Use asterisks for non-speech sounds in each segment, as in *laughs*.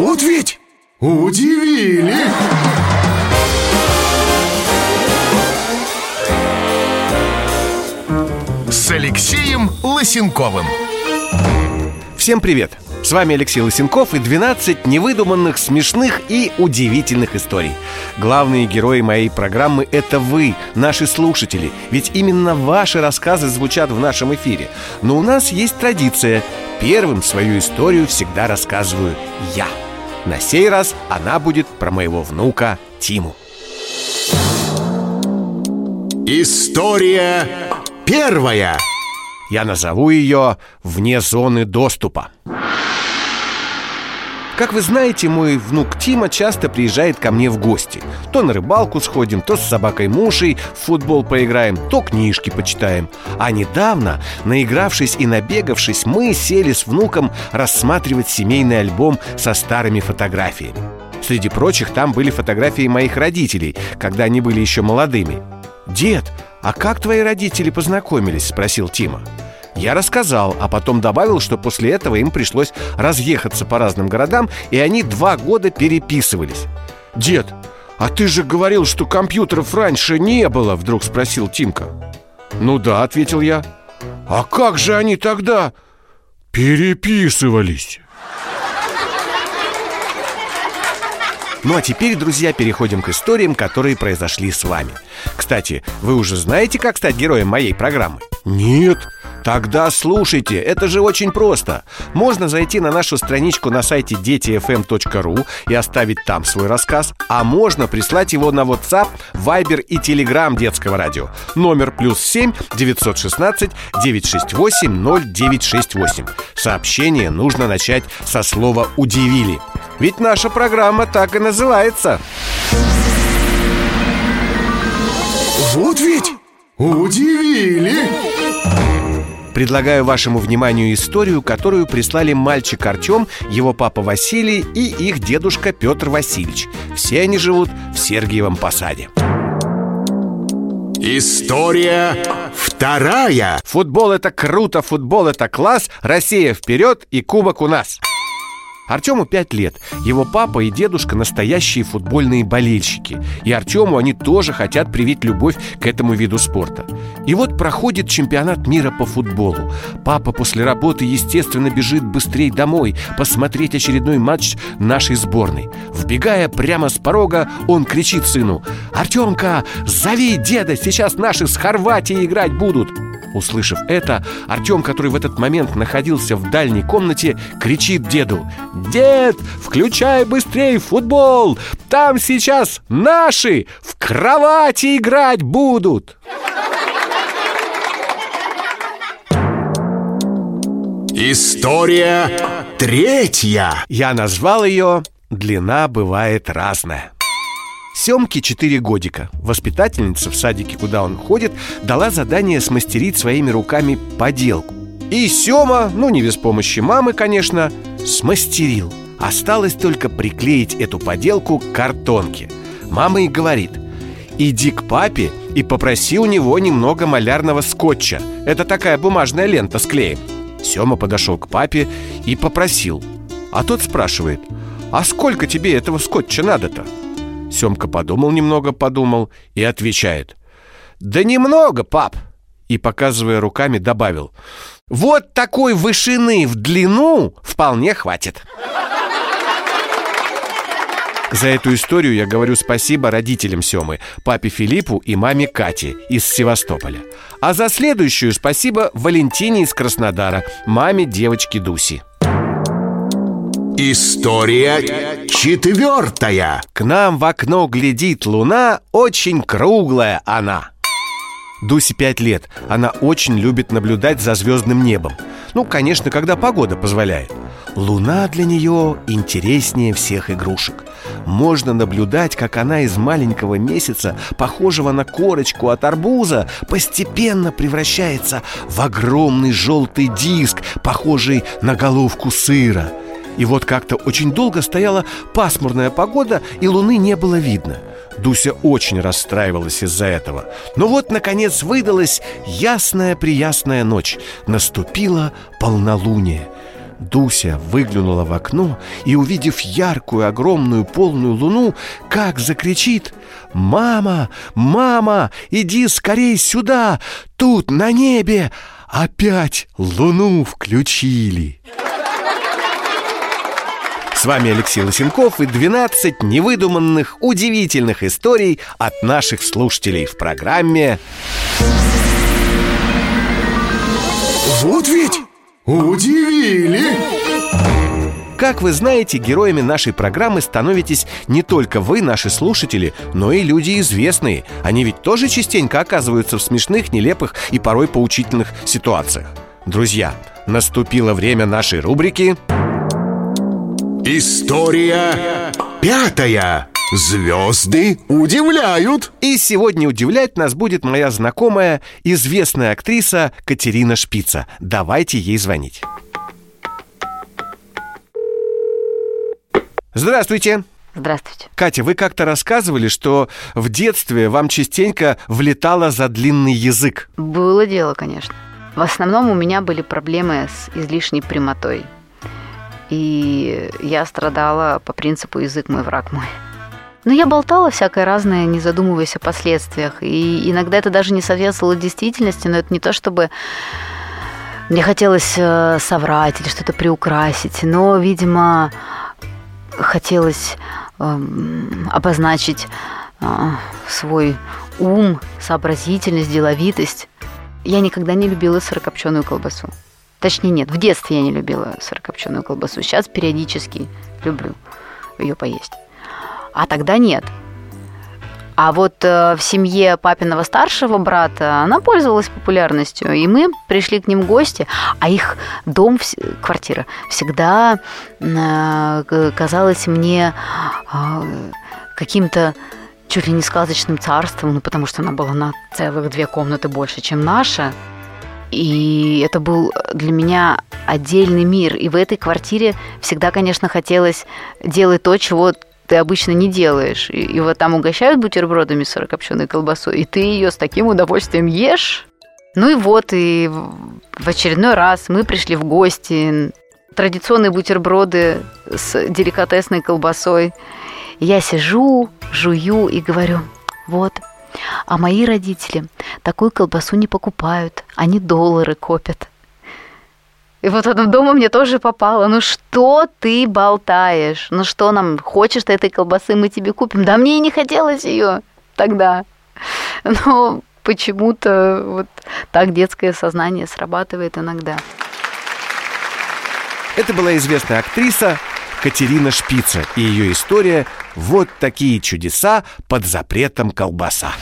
Вот ведь удивили! С Алексеем Лысенковым Всем привет! С вами Алексей Лысенков и 12 невыдуманных, смешных и удивительных историй. Главные герои моей программы – это вы, наши слушатели. Ведь именно ваши рассказы звучат в нашем эфире. Но у нас есть традиция. Первым свою историю всегда рассказываю я. На сей раз она будет про моего внука Тиму. История первая Я назову ее «Вне зоны доступа». Как вы знаете, мой внук Тима часто приезжает ко мне в гости. То на рыбалку сходим, то с собакой Мушей в футбол поиграем, то книжки почитаем. А недавно, наигравшись и набегавшись, мы сели с внуком рассматривать семейный альбом со старыми фотографиями. Среди прочих там были фотографии моих родителей, когда они были еще молодыми. «Дед, а как твои родители познакомились?» – спросил Тима я рассказал, а потом добавил, что после этого им пришлось разъехаться по разным городам, и они два года переписывались. «Дед, а ты же говорил, что компьютеров раньше не было!» Вдруг спросил Тимка. «Ну да», — ответил я. «А как же они тогда переписывались?» Ну а теперь, друзья, переходим к историям, которые произошли с вами. Кстати, вы уже знаете, как стать героем моей программы? Нет. Тогда слушайте, это же очень просто. Можно зайти на нашу страничку на сайте детифм.ру и оставить там свой рассказ, а можно прислать его на WhatsApp, Viber и Telegram детского радио. Номер плюс 7 916 968 0968. Сообщение нужно начать со слова «удивили». Ведь наша программа так и называется. Вот ведь удивили! Предлагаю вашему вниманию историю, которую прислали мальчик Артем, его папа Василий и их дедушка Петр Васильевич. Все они живут в Сергиевом Посаде. История вторая Футбол это круто, футбол это класс, Россия вперед и кубок у нас. Артему 5 лет. Его папа и дедушка настоящие футбольные болельщики. И Артему они тоже хотят привить любовь к этому виду спорта. И вот проходит чемпионат мира по футболу. Папа после работы, естественно, бежит быстрее домой посмотреть очередной матч нашей сборной. Вбегая прямо с порога, он кричит сыну «Артемка, зови деда, сейчас наши с Хорватией играть будут!» Услышав это, Артем, который в этот момент находился в дальней комнате, кричит деду «Дед, включай быстрее футбол! Там сейчас наши в кровати играть будут!» История третья Я назвал ее «Длина бывает разная». Семке 4 годика. Воспитательница в садике, куда он ходит, дала задание смастерить своими руками поделку. И Сема, ну не без помощи мамы, конечно, смастерил. Осталось только приклеить эту поделку к картонке. Мама и говорит, иди к папе и попроси у него немного малярного скотча. Это такая бумажная лента с клеем. Сема подошел к папе и попросил. А тот спрашивает, а сколько тебе этого скотча надо-то? Семка подумал немного, подумал и отвечает Да немного, пап И, показывая руками, добавил Вот такой вышины в длину вполне хватит за эту историю я говорю спасибо родителям Семы, папе Филиппу и маме Кате из Севастополя. А за следующую спасибо Валентине из Краснодара, маме девочки Дуси. История четвертая К нам в окно глядит луна, очень круглая она. Дусе пять лет. Она очень любит наблюдать за звездным небом. Ну, конечно, когда погода позволяет. Луна для нее интереснее всех игрушек. Можно наблюдать, как она из маленького месяца, похожего на корочку от арбуза, постепенно превращается в огромный желтый диск, похожий на головку сыра. И вот как-то очень долго стояла пасмурная погода, и луны не было видно. Дуся очень расстраивалась из-за этого. Но вот, наконец, выдалась ясная-приясная ночь. Наступило полнолуние. Дуся выглянула в окно и, увидев яркую, огромную, полную луну, как закричит «Мама! Мама! Иди скорей сюда! Тут, на небе, опять луну включили!» С вами Алексей Лосенков и 12 невыдуманных, удивительных историй от наших слушателей в программе Вот ведь удивили! Как вы знаете, героями нашей программы становитесь не только вы, наши слушатели, но и люди известные. Они ведь тоже частенько оказываются в смешных, нелепых и порой поучительных ситуациях. Друзья, наступило время нашей рубрики История пятая. Звезды удивляют. И сегодня удивлять нас будет моя знакомая, известная актриса Катерина Шпица. Давайте ей звонить. Здравствуйте. Здравствуйте. Катя, вы как-то рассказывали, что в детстве вам частенько влетало за длинный язык. Было дело, конечно. В основном у меня были проблемы с излишней прямотой. И я страдала по принципу «язык мой, враг мой». Но я болтала всякое разное, не задумываясь о последствиях. И иногда это даже не соответствовало действительности, но это не то, чтобы мне хотелось э, соврать или что-то приукрасить. Но, видимо, хотелось э, обозначить э, свой ум, сообразительность, деловитость. Я никогда не любила сырокопченую колбасу. Точнее, нет, в детстве я не любила сырокопченую колбасу. Сейчас периодически люблю ее поесть. А тогда нет. А вот э, в семье папиного старшего брата она пользовалась популярностью, и мы пришли к ним в гости, а их дом, квартира всегда э, казалась мне э, каким-то чуть ли не сказочным царством, ну, потому что она была на целых две комнаты больше, чем наша. И это был для меня отдельный мир. И в этой квартире всегда, конечно, хотелось делать то, чего ты обычно не делаешь. И, и вот там угощают бутербродами сырокопченой колбасой, и ты ее с таким удовольствием ешь. Ну и вот, и в очередной раз мы пришли в гости. Традиционные бутерброды с деликатесной колбасой. Я сижу, жую и говорю, вот, а мои родители такую колбасу не покупают, они доллары копят. И вот этом дома мне тоже попало. Ну что ты болтаешь? Ну что нам, хочешь ты этой колбасы, мы тебе купим. Да мне и не хотелось ее тогда. *laughs* Но почему-то вот так детское сознание срабатывает иногда. Это была известная актриса Катерина Шпица и ее история «Вот такие чудеса под запретом колбаса».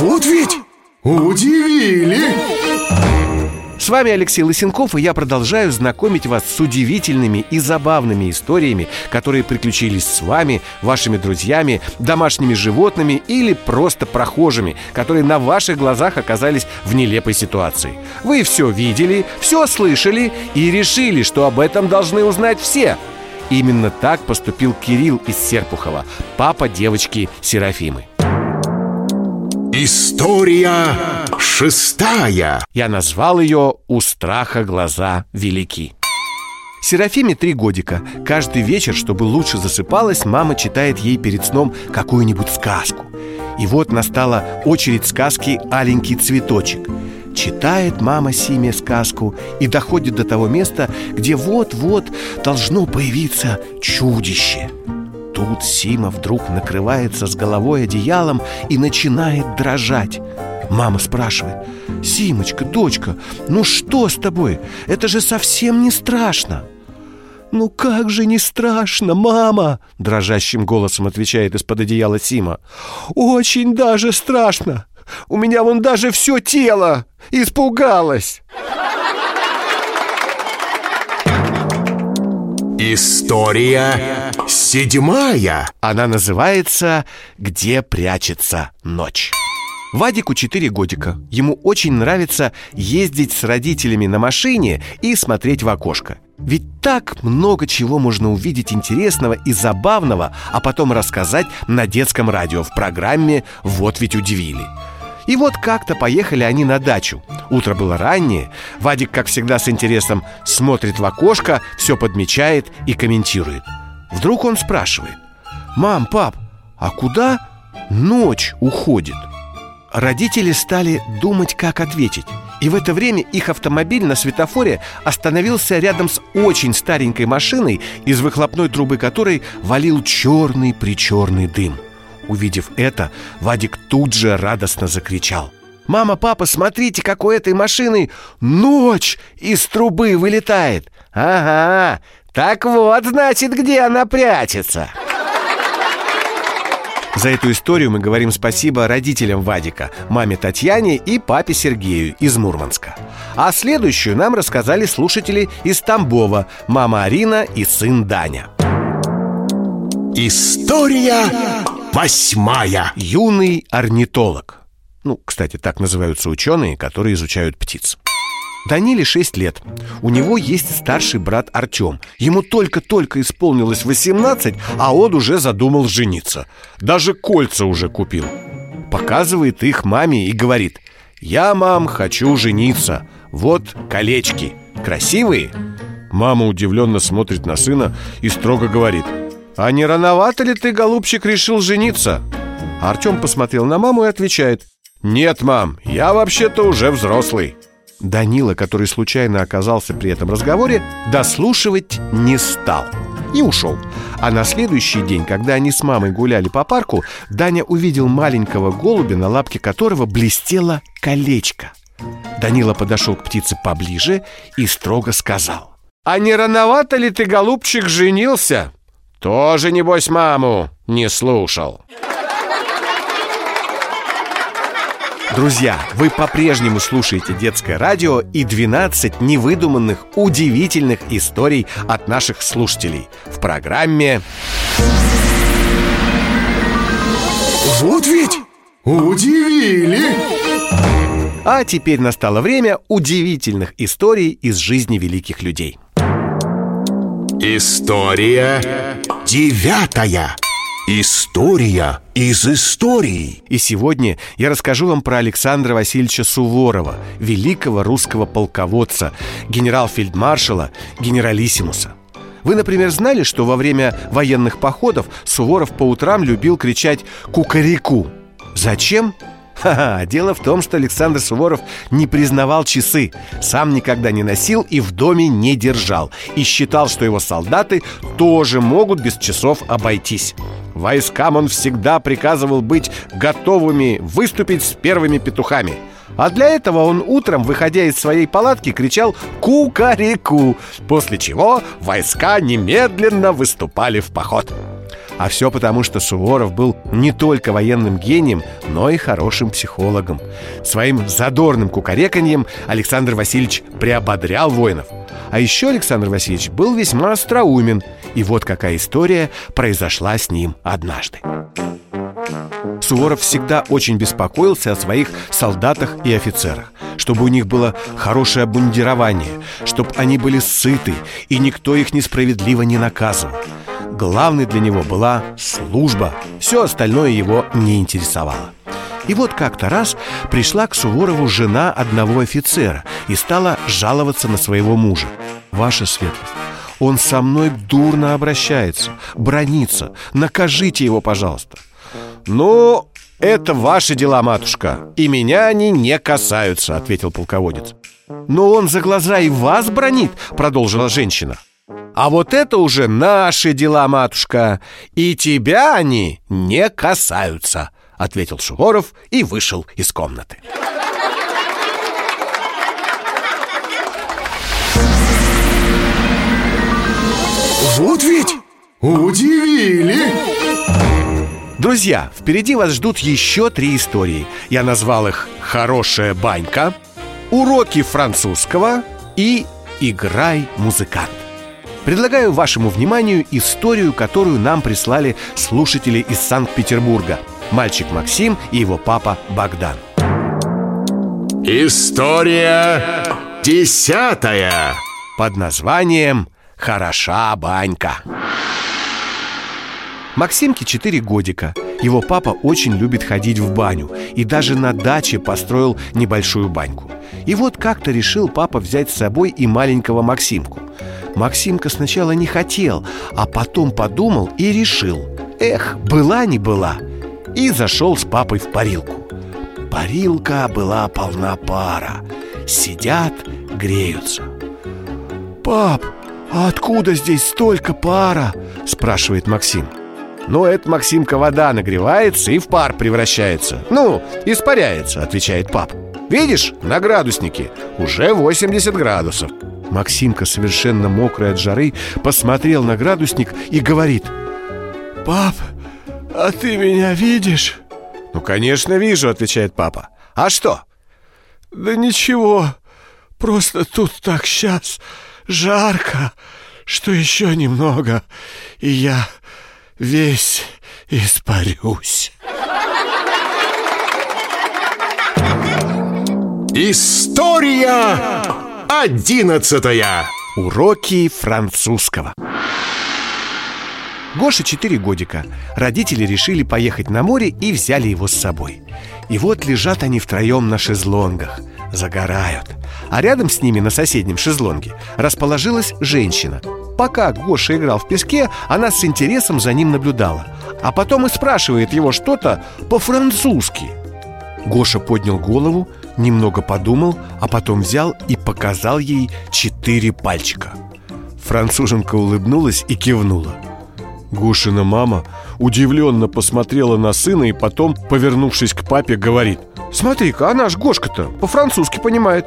Вот ведь удивили! С вами Алексей Лысенков, и я продолжаю знакомить вас с удивительными и забавными историями, которые приключились с вами, вашими друзьями, домашними животными или просто прохожими, которые на ваших глазах оказались в нелепой ситуации. Вы все видели, все слышали и решили, что об этом должны узнать все. Именно так поступил Кирилл из Серпухова, папа девочки Серафимы. История шестая. Я назвал ее «У страха глаза велики». Серафиме три годика. Каждый вечер, чтобы лучше засыпалась, мама читает ей перед сном какую-нибудь сказку. И вот настала очередь сказки «Аленький цветочек». Читает мама Симе сказку и доходит до того места, где вот-вот должно появиться чудище – Тут Сима вдруг накрывается с головой одеялом и начинает дрожать. Мама спрашивает «Симочка, дочка, ну что с тобой? Это же совсем не страшно!» «Ну как же не страшно, мама!» Дрожащим голосом отвечает из-под одеяла Сима «Очень даже страшно! У меня вон даже все тело испугалось!» История седьмая. Она называется «Где прячется ночь». Вадику 4 годика. Ему очень нравится ездить с родителями на машине и смотреть в окошко. Ведь так много чего можно увидеть интересного и забавного, а потом рассказать на детском радио в программе «Вот ведь удивили». И вот как-то поехали они на дачу Утро было раннее Вадик, как всегда, с интересом смотрит в окошко Все подмечает и комментирует Вдруг он спрашивает Мам, пап, а куда ночь уходит? Родители стали думать, как ответить и в это время их автомобиль на светофоре остановился рядом с очень старенькой машиной, из выхлопной трубы которой валил черный-причерный дым. Увидев это, Вадик тут же радостно закричал. «Мама, папа, смотрите, как у этой машины ночь из трубы вылетает!» «Ага, так вот, значит, где она прячется!» За эту историю мы говорим спасибо родителям Вадика, маме Татьяне и папе Сергею из Мурманска. А следующую нам рассказали слушатели из Тамбова, мама Арина и сын Даня. История восьмая Юный орнитолог. Ну, кстати, так называются ученые, которые изучают птиц. Даниле 6 лет. У него есть старший брат Артем. Ему только-только исполнилось 18, а он уже задумал жениться. Даже кольца уже купил. Показывает их маме и говорит «Я, мам, хочу жениться. Вот колечки. Красивые?» Мама удивленно смотрит на сына и строго говорит «А не рановато ли ты, голубчик, решил жениться?» Артем посмотрел на маму и отвечает «Нет, мам, я вообще-то уже взрослый». Данила, который случайно оказался при этом разговоре, дослушивать не стал и ушел. А на следующий день, когда они с мамой гуляли по парку, Даня увидел маленького голубя, на лапке которого блестело колечко. Данила подошел к птице поближе и строго сказал. «А не рановато ли ты, голубчик, женился?» «Тоже, небось, маму не слушал». Друзья, вы по-прежнему слушаете детское радио и 12 невыдуманных, удивительных историй от наших слушателей в программе Вот ведь удивили! А теперь настало время удивительных историй из жизни великих людей. История девятая История из истории И сегодня я расскажу вам про Александра Васильевича Суворова, великого русского полководца, генерал-фельдмаршала, генералиссимуса. Вы, например, знали, что во время военных походов Суворов по утрам любил кричать «Кукареку». Зачем? Ха-ха, дело в том, что Александр Суворов не признавал часы, сам никогда не носил и в доме не держал, и считал, что его солдаты тоже могут без часов обойтись. Войскам он всегда приказывал быть готовыми выступить с первыми петухами. А для этого он утром, выходя из своей палатки, кричал «Ку-ка-ре-ку», после чего войска немедленно выступали в поход. А все потому, что Суворов был не только военным гением, но и хорошим психологом. Своим задорным кукареканьем Александр Васильевич приободрял воинов. А еще Александр Васильевич был весьма остроумен. И вот какая история произошла с ним однажды. Суворов всегда очень беспокоился о своих солдатах и офицерах чтобы у них было хорошее обмундирование, чтобы они были сыты, и никто их несправедливо не наказывал. Главной для него была служба. Все остальное его не интересовало. И вот как-то раз пришла к Суворову жена одного офицера и стала жаловаться на своего мужа. «Ваша светлость, он со мной дурно обращается, бронится. Накажите его, пожалуйста». «Ну, это ваши дела, матушка, и меня они не касаются», — ответил полководец. «Но он за глаза и вас бронит», — продолжила женщина. А вот это уже наши дела, матушка, и тебя они не касаются, ответил Суворов и вышел из комнаты. Вот ведь удивили! Друзья, впереди вас ждут еще три истории. Я назвал их «Хорошая банька», «Уроки французского» и «Играй, музыкант». Предлагаю вашему вниманию историю, которую нам прислали слушатели из Санкт-Петербурга. Мальчик Максим и его папа Богдан. История десятая Под названием «Хороша банька». Максимке 4 годика, Его папа очень любит ходить в баню И даже на даче построил небольшую баньку И вот как-то решил папа взять с собой и маленького Максимку Максимка сначала не хотел, а потом подумал и решил. Эх, была не была. И зашел с папой в парилку. Парилка была полна пара. Сидят, греются. «Пап, а откуда здесь столько пара?» – спрашивает Максим. «Ну, это, Максимка, вода нагревается и в пар превращается. Ну, испаряется», – отвечает пап. «Видишь, на градуснике уже 80 градусов» Максимка, совершенно мокрый от жары, посмотрел на градусник и говорит «Пап, а ты меня видишь?» «Ну, конечно, вижу», — отвечает папа «А что?» «Да ничего, просто тут так сейчас жарко, что еще немного, и я весь испарюсь». История одиннадцатая. Уроки французского. Гоше 4 годика. Родители решили поехать на море и взяли его с собой. И вот лежат они втроем на шезлонгах, загорают. А рядом с ними на соседнем шезлонге расположилась женщина. Пока Гоша играл в песке, она с интересом за ним наблюдала. А потом и спрашивает его что-то по-французски. Гоша поднял голову, немного подумал, а потом взял и показал ей четыре пальчика. Француженка улыбнулась и кивнула. Гошина мама удивленно посмотрела на сына и потом, повернувшись к папе, говорит «Смотри-ка, а наш Гошка-то по-французски понимает»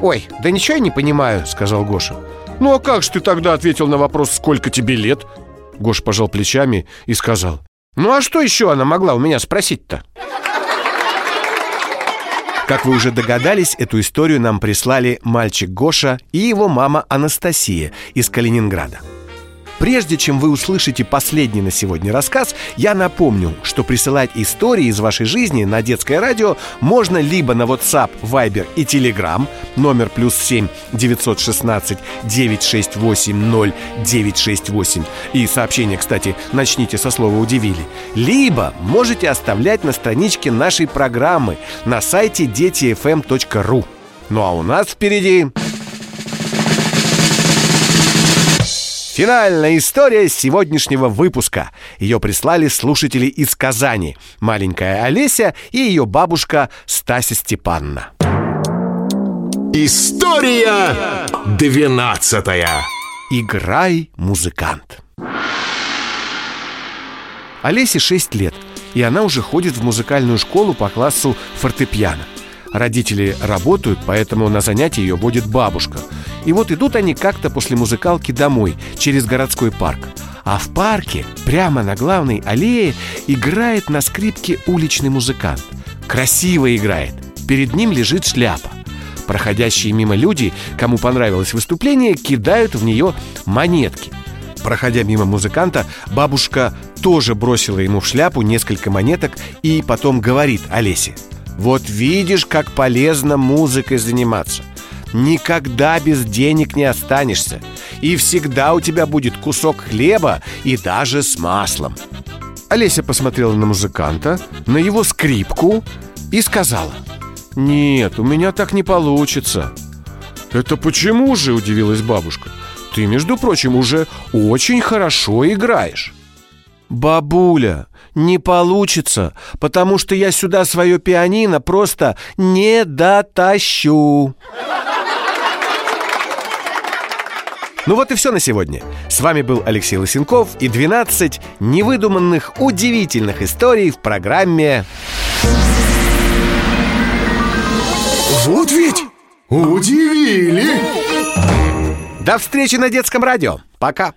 «Ой, да ничего я не понимаю», — сказал Гоша «Ну а как же ты тогда ответил на вопрос, сколько тебе лет?» Гош пожал плечами и сказал «Ну а что еще она могла у меня спросить-то?» Как вы уже догадались, эту историю нам прислали мальчик Гоша и его мама Анастасия из Калининграда. Прежде чем вы услышите последний на сегодня рассказ, я напомню, что присылать истории из вашей жизни на детское радио можно либо на WhatsApp, Viber и Telegram номер плюс 7 916 968 0968 и сообщение, кстати, начните со слова «удивили», либо можете оставлять на страничке нашей программы на сайте детифм.ру. Ну а у нас впереди Финальная история сегодняшнего выпуска. Ее прислали слушатели из Казани. Маленькая Олеся и ее бабушка Стася Степанна. История двенадцатая. Играй, музыкант. Олесе 6 лет, и она уже ходит в музыкальную школу по классу фортепиано. Родители работают, поэтому на занятия ее водит бабушка. И вот идут они как-то после музыкалки домой, через городской парк. А в парке, прямо на главной аллее, играет на скрипке уличный музыкант. Красиво играет. Перед ним лежит шляпа. Проходящие мимо люди, кому понравилось выступление, кидают в нее монетки. Проходя мимо музыканта, бабушка тоже бросила ему в шляпу несколько монеток и потом говорит Олесе – вот видишь, как полезно музыкой заниматься. Никогда без денег не останешься. И всегда у тебя будет кусок хлеба и даже с маслом. Олеся посмотрела на музыканта, на его скрипку и сказала «Нет, у меня так не получится». «Это почему же?» – удивилась бабушка. «Ты, между прочим, уже очень хорошо играешь». «Бабуля, не получится, потому что я сюда свое пианино просто не дотащу». Ну вот и все на сегодня. С вами был Алексей Лысенков и 12 невыдуманных удивительных историй в программе Вот ведь удивили! До встречи на детском радио. Пока.